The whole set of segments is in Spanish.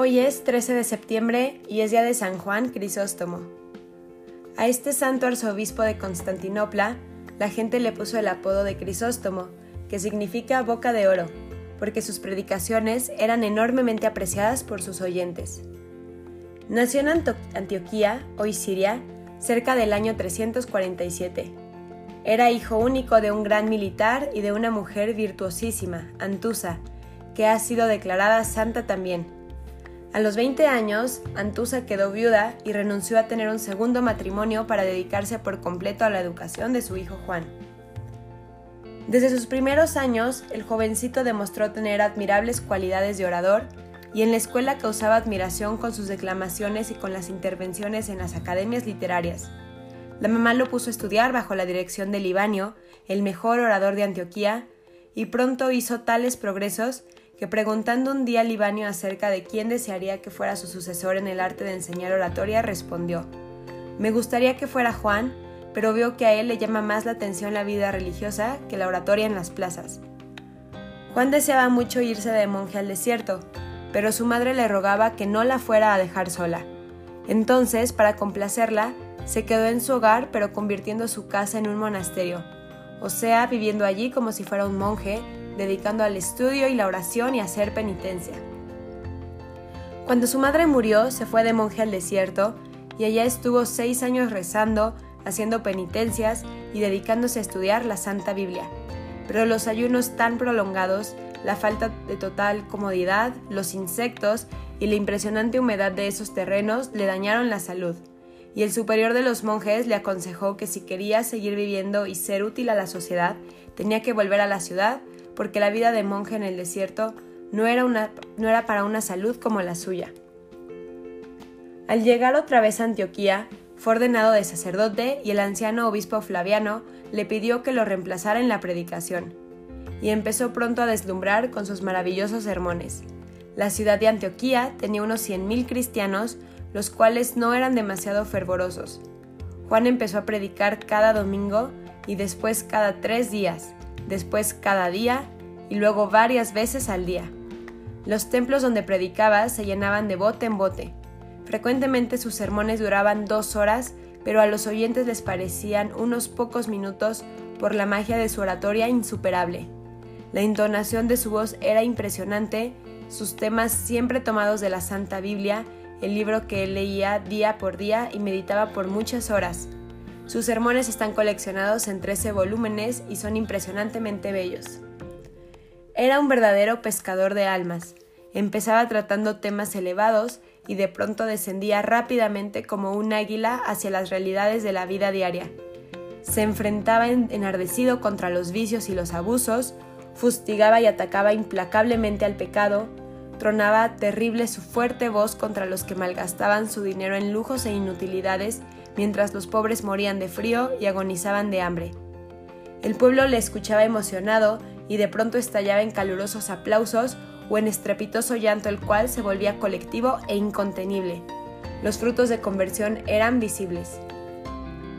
Hoy es 13 de septiembre y es día de San Juan Crisóstomo. A este santo arzobispo de Constantinopla, la gente le puso el apodo de Crisóstomo, que significa boca de oro, porque sus predicaciones eran enormemente apreciadas por sus oyentes. Nació en Antioquía, hoy Siria, cerca del año 347. Era hijo único de un gran militar y de una mujer virtuosísima, Antusa, que ha sido declarada santa también a los 20 años, Antusa quedó viuda y renunció a tener un segundo matrimonio para dedicarse por completo a la educación de su hijo Juan. Desde sus primeros años, el jovencito demostró tener admirables cualidades de orador y en la escuela causaba admiración con sus declamaciones y con las intervenciones en las academias literarias. La mamá lo puso a estudiar bajo la dirección de Libanio, el mejor orador de Antioquía, y pronto hizo tales progresos que preguntando un día a Libanio acerca de quién desearía que fuera su sucesor en el arte de enseñar oratoria, respondió, Me gustaría que fuera Juan, pero veo que a él le llama más la atención la vida religiosa que la oratoria en las plazas. Juan deseaba mucho irse de monje al desierto, pero su madre le rogaba que no la fuera a dejar sola. Entonces, para complacerla, se quedó en su hogar pero convirtiendo su casa en un monasterio, o sea, viviendo allí como si fuera un monje, dedicando al estudio y la oración y hacer penitencia. Cuando su madre murió, se fue de monje al desierto y allá estuvo seis años rezando, haciendo penitencias y dedicándose a estudiar la Santa Biblia. Pero los ayunos tan prolongados, la falta de total comodidad, los insectos y la impresionante humedad de esos terrenos le dañaron la salud, y el superior de los monjes le aconsejó que si quería seguir viviendo y ser útil a la sociedad, tenía que volver a la ciudad porque la vida de monje en el desierto no era, para una salud como la suya. Al llegar otra vez a Antioquía, fue ordenado de sacerdote y el anciano obispo Flaviano le pidió que lo reemplazara en la predicación, y empezó pronto a deslumbrar con sus maravillosos sermones. La ciudad de Antioquía tenía unos 100.000 cristianos, los cuales no eran demasiado fervorosos. Juan empezó a predicar cada domingo y después cada tres días, después cada día y luego varias veces al día. Los templos donde predicaba se llenaban de bote en bote. Frecuentemente sus sermones duraban dos horas, pero a los oyentes les parecían unos pocos minutos por la magia de su oratoria insuperable. La entonación de su voz era impresionante, sus temas siempre tomados de la Santa Biblia, el libro que él leía día por día y meditaba por muchas horas. Sus sermones están coleccionados en 13 volúmenes y son impresionantemente bellos. Era un verdadero pescador de almas. Empezaba tratando temas elevados y de pronto descendía rápidamente como un águila hacia las realidades de la vida diaria. Se enfrentaba enardecido contra los vicios y los abusos, fustigaba y atacaba implacablemente al pecado, tronaba terrible su fuerte voz contra los que malgastaban su dinero en lujos e inutilidades mientras los pobres morían de frío y agonizaban de hambre. El pueblo le escuchaba emocionado y de pronto estallaba en calurosos aplausos o en estrepitoso llanto el cual se volvía colectivo e incontenible. Los frutos de conversión eran visibles.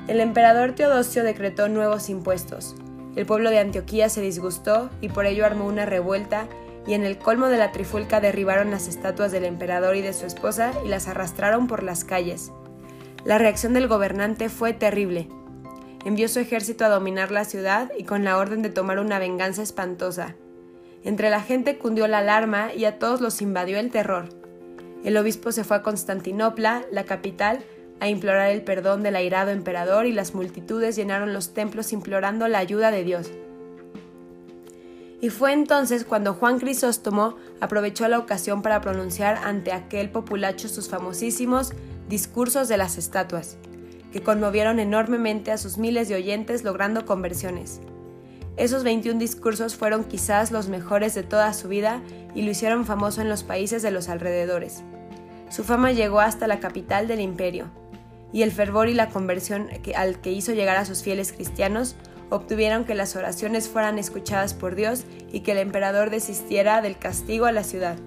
El emperador Teodosio decretó nuevos impuestos. El pueblo de Antioquía se disgustó y por ello armó una revuelta y en el colmo de la trifulca derribaron las estatuas del emperador y de su esposa y las arrastraron por las calles. La reacción del gobernante fue terrible. Envió su ejército a dominar la ciudad y con la orden de tomar una venganza espantosa. Entre la gente cundió la alarma y a todos los invadió el terror. El obispo se fue a Constantinopla, la capital, a implorar el perdón del airado emperador y las multitudes llenaron los templos implorando la ayuda de Dios. Y fue entonces cuando Juan Crisóstomo aprovechó la ocasión para pronunciar ante aquel populacho sus famosísimos discursos de las estatuas, que conmovieron enormemente a sus miles de oyentes logrando conversiones. Esos 21 discursos fueron quizás los mejores de toda su vida y lo hicieron famoso en los países de los alrededores. Su fama llegó hasta la capital del imperio, y el fervor y la conversión al que hizo llegar a sus fieles cristianos obtuvieron que las oraciones fueran escuchadas por Dios y que el emperador desistiera del castigo a la ciudad.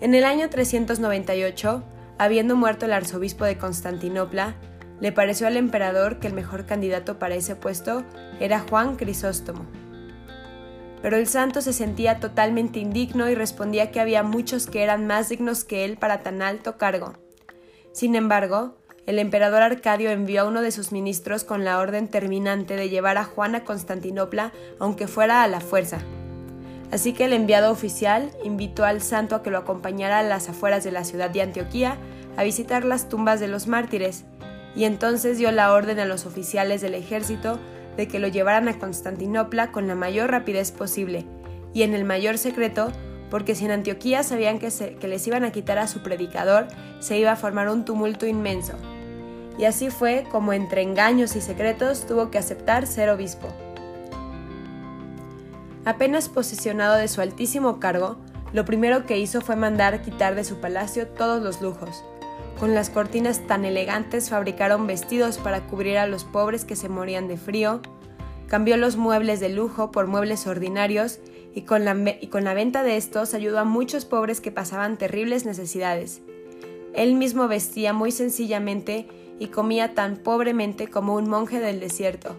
En el año 398, Habiendo muerto el arzobispo de Constantinopla, le pareció al emperador que el mejor candidato para ese puesto era Juan Crisóstomo. Pero el santo se sentía totalmente indigno y respondía que había muchos que eran más dignos que él para tan alto cargo. Sin embargo, el emperador Arcadio envió a uno de sus ministros con la orden terminante de llevar a Juan a Constantinopla, aunque fuera a la fuerza. Así que el enviado oficial invitó al santo a que lo acompañara a las afueras de la ciudad de Antioquía a visitar las tumbas de los mártires, y entonces dio la orden a los oficiales del ejército de que lo llevaran a Constantinopla con la mayor rapidez posible, y en el mayor secreto, porque si en Antioquía sabían que, que les iban a quitar a su predicador, se iba a formar un tumulto inmenso. Y así fue como entre engaños y secretos tuvo que aceptar ser obispo. Apenas posesionado de su altísimo cargo, lo primero que hizo fue mandar quitar de su palacio todos los lujos. Con las cortinas tan elegantes fabricaron vestidos para cubrir a los pobres que se morían de frío, cambió los muebles de lujo por muebles ordinarios y con, la, venta de estos ayudó a muchos pobres que pasaban terribles necesidades. Él mismo vestía muy sencillamente y comía tan pobremente como un monje del desierto.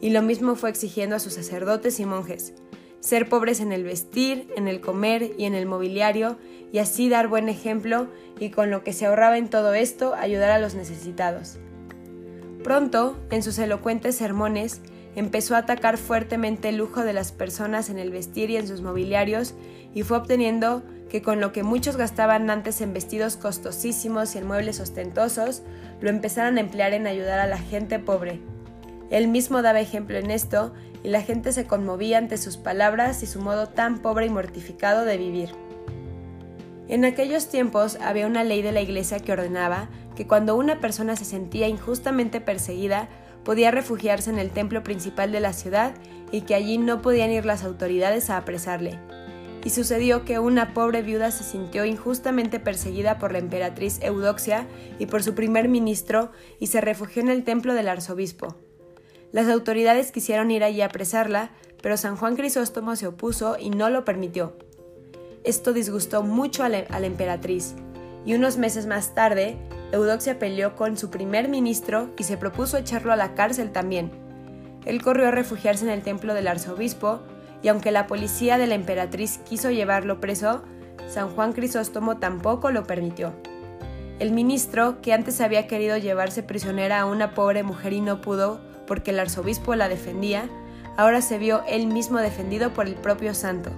Y lo mismo fue exigiendo a sus sacerdotes y monjes, ser pobres en el vestir, en el comer y en el mobiliario, y así dar buen ejemplo y con lo que se ahorraba en todo esto ayudar a los necesitados. Pronto, en sus elocuentes sermones, empezó a atacar fuertemente el lujo de las personas en el vestir y en sus mobiliarios, y fue obteniendo que con lo que muchos gastaban antes en vestidos costosísimos y en muebles ostentosos, lo empezaran a emplear en ayudar a la gente pobre. Él mismo daba ejemplo en esto y la gente se conmovía ante sus palabras y su modo tan pobre y mortificado de vivir. En aquellos tiempos había una ley de la Iglesia que ordenaba que cuando una persona se sentía injustamente perseguida, podía refugiarse en el templo principal de la ciudad y que allí no podían ir las autoridades a apresarle. Y sucedió que una pobre viuda se sintió injustamente perseguida por la emperatriz Eudoxia y por su primer ministro y se refugió en el templo del arzobispo. Las autoridades quisieron ir allí a apresarla, pero San Juan Crisóstomo se opuso y no lo permitió. Esto disgustó mucho a la, emperatriz, y unos meses más tarde, Eudoxia peleó con su primer ministro y se propuso echarlo a la cárcel también. Él corrió a refugiarse en el templo del arzobispo, y aunque la policía de la emperatriz quiso llevarlo preso, San Juan Crisóstomo tampoco lo permitió. El ministro, que antes había querido llevarse prisionera a una pobre mujer y no pudo, porque el arzobispo la defendía, ahora se vio él mismo defendido por el propio santo.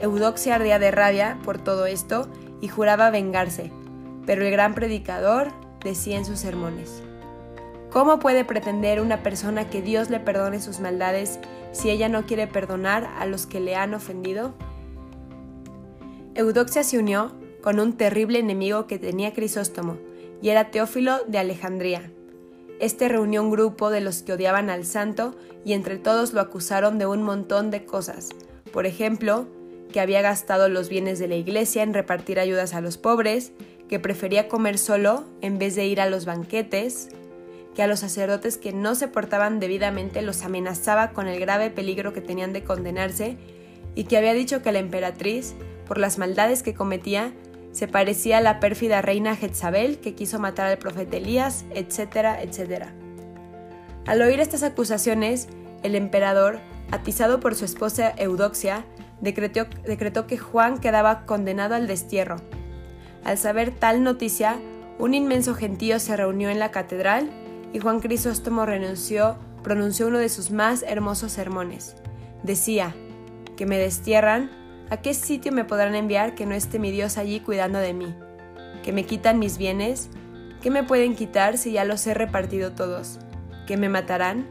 Eudoxia ardía de rabia por todo esto y juraba vengarse, pero el gran predicador decía en sus sermones, ¿Cómo puede pretender una persona que Dios le perdone sus maldades si ella no quiere perdonar a los que le han ofendido? Eudoxia se unió con un terrible enemigo que tenía Crisóstomo, y era Teófilo de Alejandría. Este reunió un grupo de los que odiaban al santo y entre todos lo acusaron de un montón de cosas. Por ejemplo, que había gastado los bienes de la iglesia en repartir ayudas a los pobres, que prefería comer solo en vez de ir a los banquetes, que a los sacerdotes que no se portaban debidamente los amenazaba con el grave peligro que tenían de condenarse, y que había dicho que la emperatriz, por las maldades que cometía, se parecía a la pérfida reina Jezabel que quiso matar al profeta Elías, etcétera, etcétera. Al oír estas acusaciones, el emperador, atizado por su esposa Eudoxia, decretó, decretó que Juan quedaba condenado al destierro. Al saber tal noticia, un inmenso gentío se reunió en la catedral y Juan Crisóstomo renunció, pronunció uno de sus más hermosos sermones. Decía, que me destierran ¿A qué sitio me podrán enviar que no esté mi Dios allí cuidando de mí? ¿Que me quitan mis bienes? ¿Qué me pueden quitar si ya los he repartido todos? ¿Que me matarán?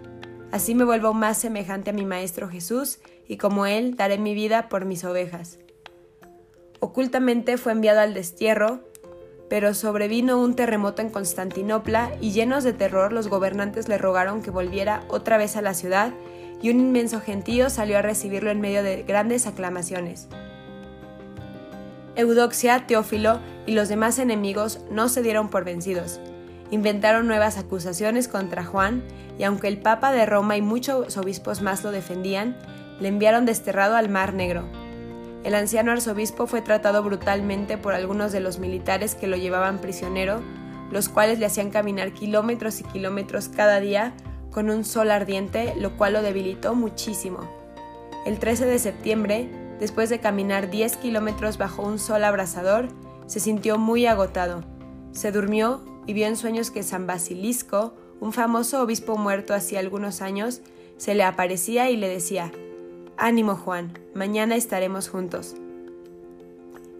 Así me vuelvo más semejante a mi Maestro Jesús, y como Él daré mi vida por mis ovejas. Ocultamente fue enviado al destierro, pero sobrevino un terremoto en Constantinopla y llenos de terror los gobernantes le rogaron que volviera otra vez a la ciudad y un inmenso gentío salió a recibirlo en medio de grandes aclamaciones. Eudoxia, Teófilo y los demás enemigos no se dieron por vencidos. Inventaron nuevas acusaciones contra Juan y aunque el Papa de Roma y muchos obispos más lo defendían, le enviaron desterrado al Mar Negro. El anciano arzobispo fue tratado brutalmente por algunos de los militares que lo llevaban prisionero, los cuales le hacían caminar kilómetros y kilómetros cada día con un sol ardiente, lo cual lo debilitó muchísimo. El 13 de septiembre, después de caminar 10 kilómetros bajo un sol abrasador, se sintió muy agotado. Se durmió y vio en sueños que San Basilisco, un famoso obispo muerto hacía algunos años, se le aparecía y le decía, Ánimo Juan, mañana estaremos juntos.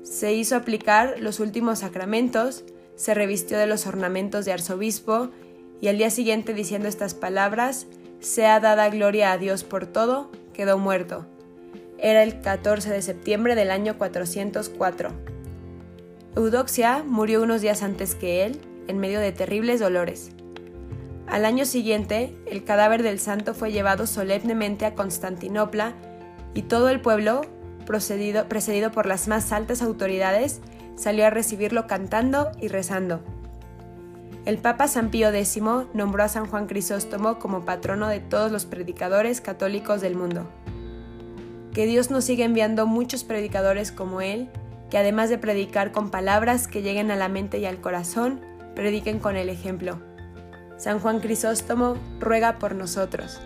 Se hizo aplicar los últimos sacramentos, se revistió de los ornamentos de arzobispo y al día siguiente diciendo estas palabras, sea dada gloria a Dios por todo, quedó muerto. Era el 14 de septiembre del año 404. Eudoxia murió unos días antes que él, en medio de terribles dolores. Al año siguiente, el cadáver del santo fue llevado solemnemente a Constantinopla y todo el pueblo, precedido por las más altas autoridades, salió a recibirlo cantando y rezando. El Papa San Pío X nombró a San Juan Crisóstomo como patrono de todos los predicadores católicos del mundo. Que Dios nos siga enviando muchos predicadores como él, que además de predicar con palabras que lleguen a la mente y al corazón, prediquen con el ejemplo. San Juan Crisóstomo ruega por nosotros.